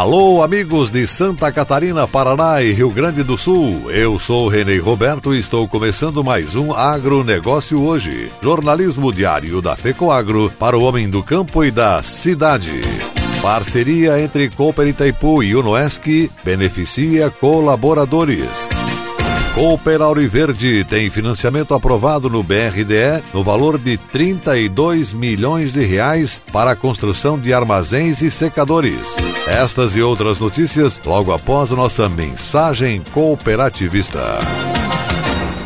Alô, amigos de Santa Catarina, Paraná e Rio Grande do Sul. Eu sou Renê Roberto e estou começando mais um Agronegócio hoje. Jornalismo diário da FECOAGro para o homem do campo e da cidade. Parceria entre Cooper Itaipu e Unoesc beneficia colaboradores. Cooper Auriverde tem financiamento aprovado no BRDE no valor de 32 milhões de reais para a construção de armazéns e secadores. Estas e outras notícias logo após a nossa mensagem cooperativista.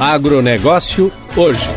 Agronegócio hoje.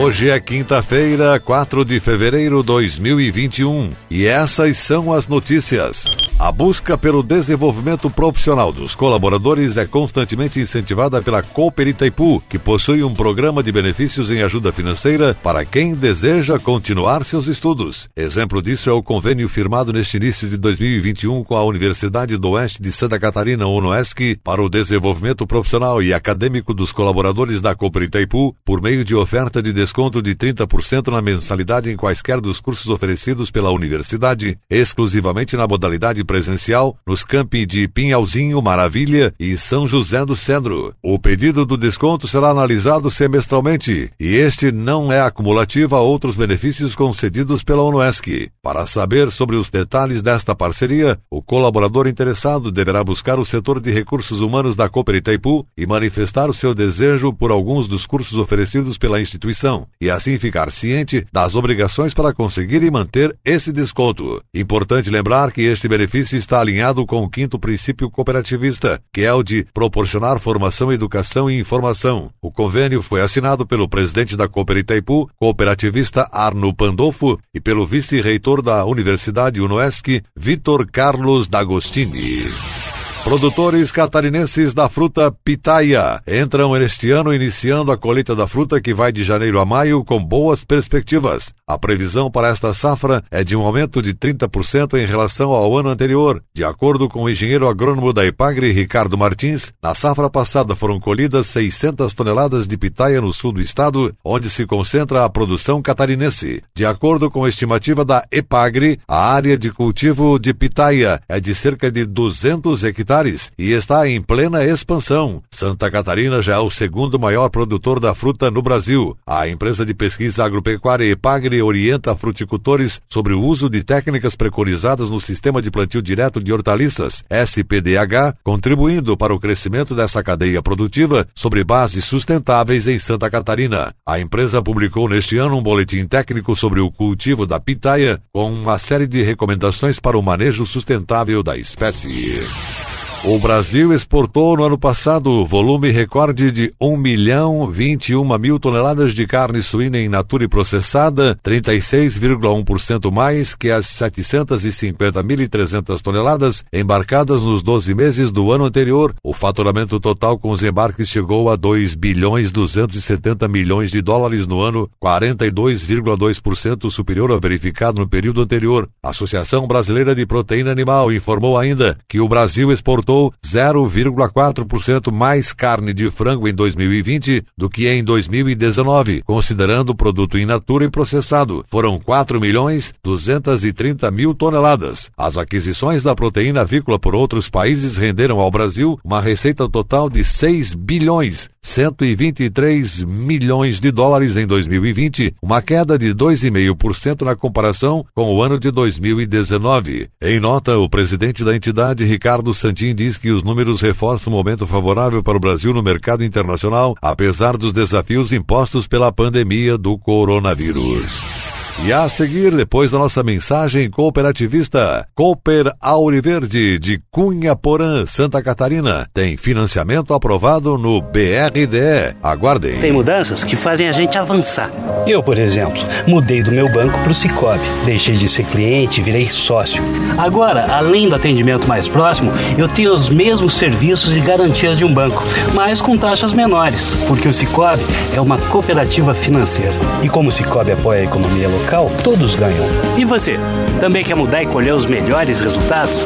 Hoje é quinta-feira, 4 de fevereiro de 2021 e essas são as notícias. A busca pelo desenvolvimento profissional dos colaboradores é constantemente incentivada pela Cooper Itaipu, que possui um programa de benefícios em ajuda financeira para quem deseja continuar seus estudos. Exemplo disso é o convênio firmado neste início de 2021 com a Universidade do Oeste de Santa Catarina, UNOESC, para o desenvolvimento profissional e acadêmico dos colaboradores da Cooper Itaipu, por meio de oferta de desconto de 30% na mensalidade em quaisquer dos cursos oferecidos pela universidade, exclusivamente na modalidade presencial nos campi de Pinhalzinho, Maravilha e São José do Cedro. O pedido do desconto será analisado semestralmente e este não é acumulativo a outros benefícios concedidos pela UNOESC. Para saber sobre os detalhes desta parceria, o colaborador interessado deverá buscar o setor de recursos humanos da Cooper Itaipu e manifestar o seu desejo por alguns dos cursos oferecidos pela instituição e assim ficar ciente das obrigações para conseguir e manter esse desconto. Importante lembrar que este benefício benefício está alinhado com o quinto princípio cooperativista, que é o de proporcionar formação, educação e informação. O convênio foi assinado pelo presidente da Cooper Itaipu, cooperativista Arno Pandolfo, e pelo vice-reitor da Universidade Unoesc, Vitor Carlos D'Agostini. Produtores catarinenses da fruta pitaia entram este ano iniciando a colheita da fruta que vai de janeiro a maio com boas perspectivas. A previsão para esta safra é de um aumento de 30% em relação ao ano anterior. De acordo com o engenheiro agrônomo da Ipagre, Ricardo Martins, na safra passada foram colhidas 600 toneladas de pitaia no sul do estado, onde se concentra a produção catarinense. De acordo com a estimativa da Epagre, a área de cultivo de pitaia é de cerca de 200 hectares e está em plena expansão. Santa Catarina já é o segundo maior produtor da fruta no Brasil. A empresa de pesquisa agropecuária Epagre orienta fruticultores sobre o uso de técnicas preconizadas no sistema de plantio direto de hortaliças, SPDH, contribuindo para o crescimento dessa cadeia produtiva sobre bases sustentáveis em Santa Catarina. A empresa publicou neste ano um boletim técnico sobre o cultivo da pitaia, com uma série de recomendações para o manejo sustentável da espécie. O Brasil exportou no ano passado volume recorde de 1 milhão 21 mil toneladas de carne suína in natura e processada, 36,1% mais que as 750.300 toneladas embarcadas nos 12 meses do ano anterior. O faturamento total com os embarques chegou a 2 bilhões 270 milhões de dólares no ano, 42,2% superior ao verificado no período anterior. A Associação Brasileira de Proteína Animal informou ainda que o Brasil exportou exportou 0,4% mais carne de frango em 2020 do que em 2019, considerando o produto in natura e processado. Foram 4 milhões 230 mil toneladas. As aquisições da proteína avícola por outros países renderam ao Brasil uma receita total de 6 bilhões 123 milhões de dólares em 2020, uma queda de 2,5% na comparação com o ano de 2019. Em nota, o presidente da entidade, Ricardo Santin, diz que os números reforçam o momento favorável para o Brasil no mercado internacional, apesar dos desafios impostos pela pandemia do coronavírus. E a seguir, depois da nossa mensagem cooperativista, Cooper Auriverde de Cunha Porã, Santa Catarina, tem financiamento aprovado no BRDE. Aguardem. Tem mudanças que fazem a gente avançar. Eu, por exemplo, mudei do meu banco para o Cicobi. Deixei de ser cliente e virei sócio. Agora, além do atendimento mais próximo, eu tenho os mesmos serviços e garantias de um banco, mas com taxas menores, porque o Cicobi é uma cooperativa financeira. E como o Cicobi apoia a economia local, todos ganham. E você, também quer mudar e colher os melhores resultados?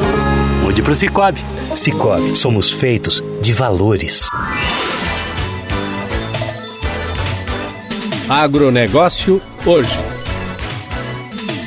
Mude para o Cicobi. Cicobi, somos feitos de valores. Agronegócio hoje.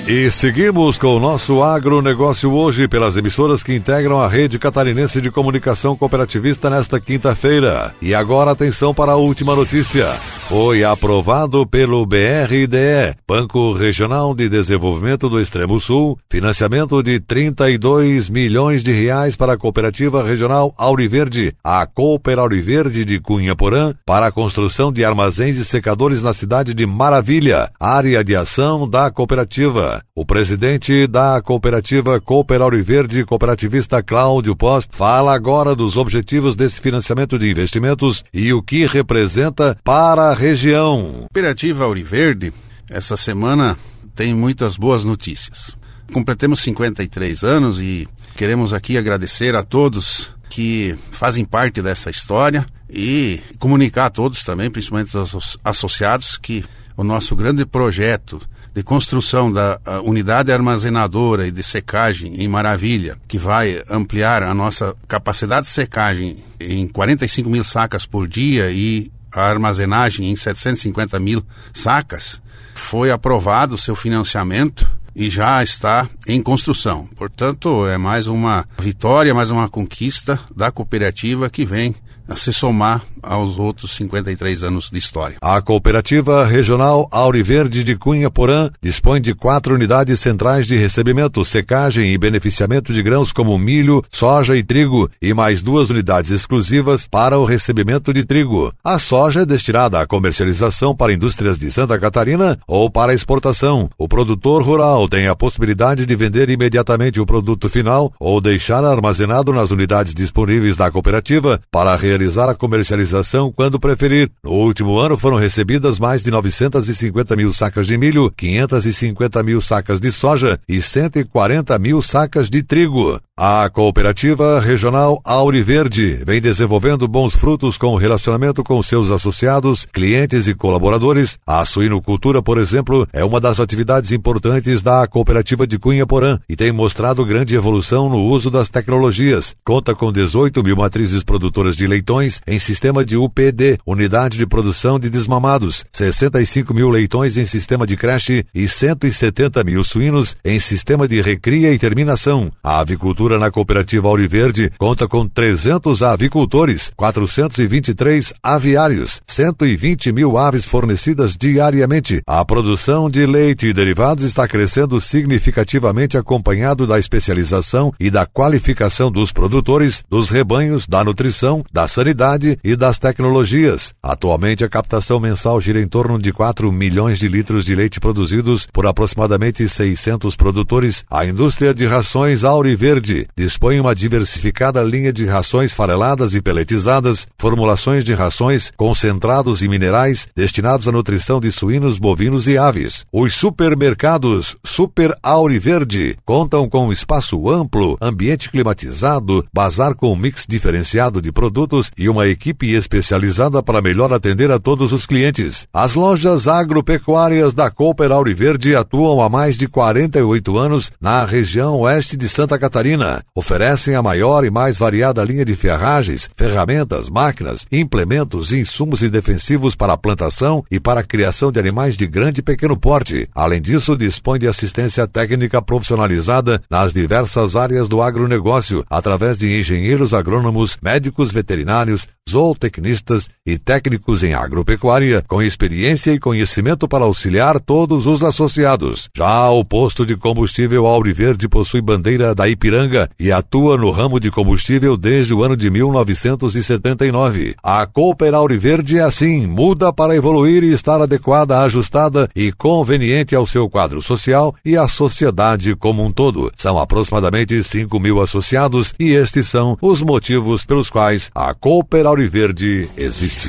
E seguimos com o nosso agronegócio hoje pelas emissoras que integram a rede catarinense de comunicação cooperativista nesta quinta-feira. E agora atenção para a última notícia. Foi aprovado pelo BRDE, Banco Regional de Desenvolvimento do Extremo Sul, financiamento de 32 milhões de reais para a Cooperativa Regional Auriverde, a Cooper Auriverde de Cunha Porã, para a construção de armazéns e secadores na cidade de Maravilha, área de ação da cooperativa. O presidente da cooperativa Cooper Auriverde, cooperativista Cláudio Post, fala agora dos objetivos desse financiamento de investimentos e o que representa para a região. Cooperativa Auriverde, essa semana tem muitas boas notícias. Completemos 53 anos e queremos aqui agradecer a todos que fazem parte dessa história e comunicar a todos também, principalmente os associados, que o nosso grande projeto de construção da unidade armazenadora e de secagem em Maravilha, que vai ampliar a nossa capacidade de secagem em 45 mil sacas por dia e a armazenagem em 750 mil sacas, foi aprovado o seu financiamento e já está em construção. Portanto, é mais uma vitória, mais uma conquista da cooperativa que vem a se somar aos outros 53 anos de história. A Cooperativa Regional Auriverde de Cunha Porã dispõe de quatro unidades centrais de recebimento, secagem e beneficiamento de grãos como milho, soja e trigo, e mais duas unidades exclusivas para o recebimento de trigo. A soja é destinada à comercialização para indústrias de Santa Catarina ou para exportação. O produtor rural tem a possibilidade de vender imediatamente o produto final ou deixar armazenado nas unidades disponíveis da cooperativa para realizar a comercialização quando preferir. No último ano foram recebidas mais de 950 mil sacas de milho, 550 mil sacas de soja e 140 mil sacas de trigo. A cooperativa regional Auriverde vem desenvolvendo bons frutos com o relacionamento com seus associados, clientes e colaboradores. A suinocultura, por exemplo, é uma das atividades importantes da cooperativa de Cunha Porã e tem mostrado grande evolução no uso das tecnologias. Conta com 18 mil matrizes produtoras de leitões em sistema de UPD, Unidade de Produção de Desmamados, 65 mil leitões em sistema de creche e 170 mil suínos em sistema de recria e terminação. A avicultura na cooperativa Auriverde conta com 300 avicultores, 423 aviários, 120 mil aves fornecidas diariamente. A produção de leite e derivados está crescendo significativamente acompanhado da especialização e da qualificação dos produtores, dos rebanhos, da nutrição, da sanidade e das tecnologias. Atualmente a captação mensal gira em torno de 4 milhões de litros de leite produzidos por aproximadamente 600 produtores. A indústria de rações Auriverde dispõe uma diversificada linha de rações fareladas e peletizadas, formulações de rações, concentrados e minerais destinados à nutrição de suínos, bovinos e aves. Os supermercados Super Auriverde contam com um espaço amplo, ambiente climatizado, bazar com um mix diferenciado de produtos e uma equipe especializada para melhor atender a todos os clientes. As lojas agropecuárias da Cooper Auriverde atuam há mais de 48 anos na região oeste de Santa Catarina oferecem a maior e mais variada linha de ferragens, ferramentas, máquinas, implementos, insumos e defensivos para a plantação e para a criação de animais de grande e pequeno porte. Além disso, dispõe de assistência técnica profissionalizada nas diversas áreas do agronegócio, através de engenheiros agrônomos, médicos veterinários, zootecnistas e técnicos em agropecuária, com experiência e conhecimento para auxiliar todos os associados. Já o posto de combustível Auriverde possui bandeira da Ipiranga E atua no ramo de combustível desde o ano de 1979. A Cooper Auriverde é assim, muda para evoluir e estar adequada, ajustada e conveniente ao seu quadro social e à sociedade como um todo. São aproximadamente 5 mil associados e estes são os motivos pelos quais a Cooper Auriverde existe.